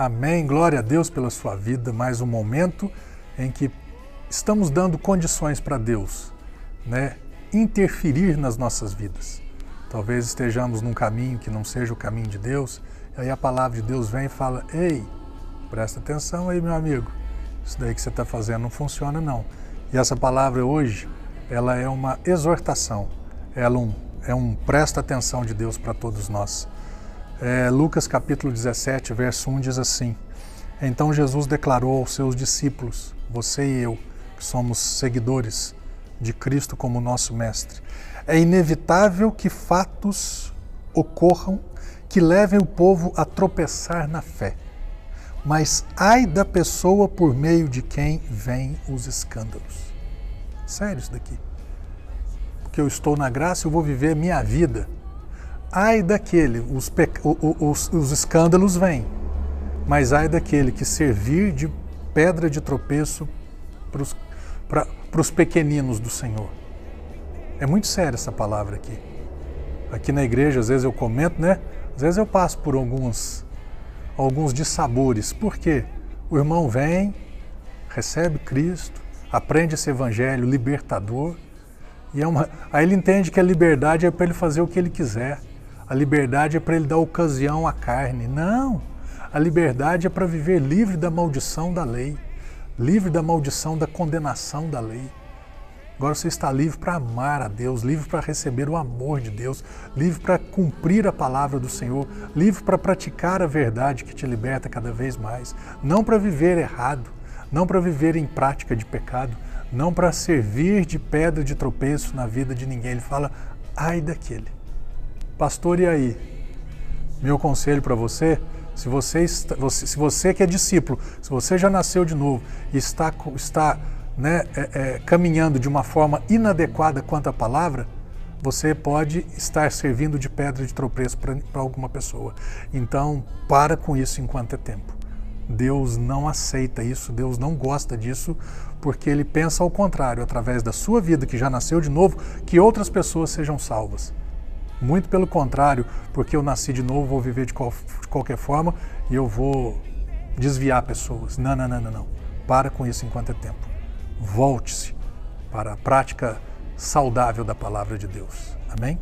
Amém. Glória a Deus pela sua vida. Mais um momento em que estamos dando condições para Deus, né, interferir nas nossas vidas. Talvez estejamos num caminho que não seja o caminho de Deus, aí a palavra de Deus vem e fala: "Ei, presta atenção aí, meu amigo. Isso daí que você está fazendo não funciona não". E essa palavra hoje, ela é uma exortação. Ela um, é um presta atenção de Deus para todos nós. É, Lucas capítulo 17, verso 1 diz assim: Então Jesus declarou aos seus discípulos, você e eu, que somos seguidores de Cristo como nosso Mestre, é inevitável que fatos ocorram que levem o povo a tropeçar na fé. Mas ai da pessoa por meio de quem vêm os escândalos. Sério isso daqui. Porque eu estou na graça, eu vou viver a minha vida Ai daquele, os, os, os escândalos vêm, mas ai daquele que servir de pedra de tropeço para os pequeninos do Senhor. É muito séria essa palavra aqui. Aqui na igreja, às vezes eu comento, né? Às vezes eu passo por alguns, alguns dissabores. Por quê? O irmão vem, recebe Cristo, aprende esse evangelho libertador, e é uma... aí ele entende que a liberdade é para ele fazer o que ele quiser. A liberdade é para ele dar ocasião à carne. Não! A liberdade é para viver livre da maldição da lei, livre da maldição da condenação da lei. Agora você está livre para amar a Deus, livre para receber o amor de Deus, livre para cumprir a palavra do Senhor, livre para praticar a verdade que te liberta cada vez mais. Não para viver errado, não para viver em prática de pecado, não para servir de pedra de tropeço na vida de ninguém. Ele fala, ai daquele Pastor, e aí? Meu conselho para você, se você, está, você, se você que é discípulo, se você já nasceu de novo e está, está né, é, é, caminhando de uma forma inadequada quanto à palavra, você pode estar servindo de pedra de tropeço para alguma pessoa. Então, para com isso enquanto é tempo. Deus não aceita isso, Deus não gosta disso, porque Ele pensa ao contrário, através da sua vida que já nasceu de novo, que outras pessoas sejam salvas. Muito pelo contrário, porque eu nasci de novo, vou viver de, qual, de qualquer forma e eu vou desviar pessoas. Não, não, não, não, não. Para com isso enquanto é tempo. Volte-se para a prática saudável da palavra de Deus. Amém?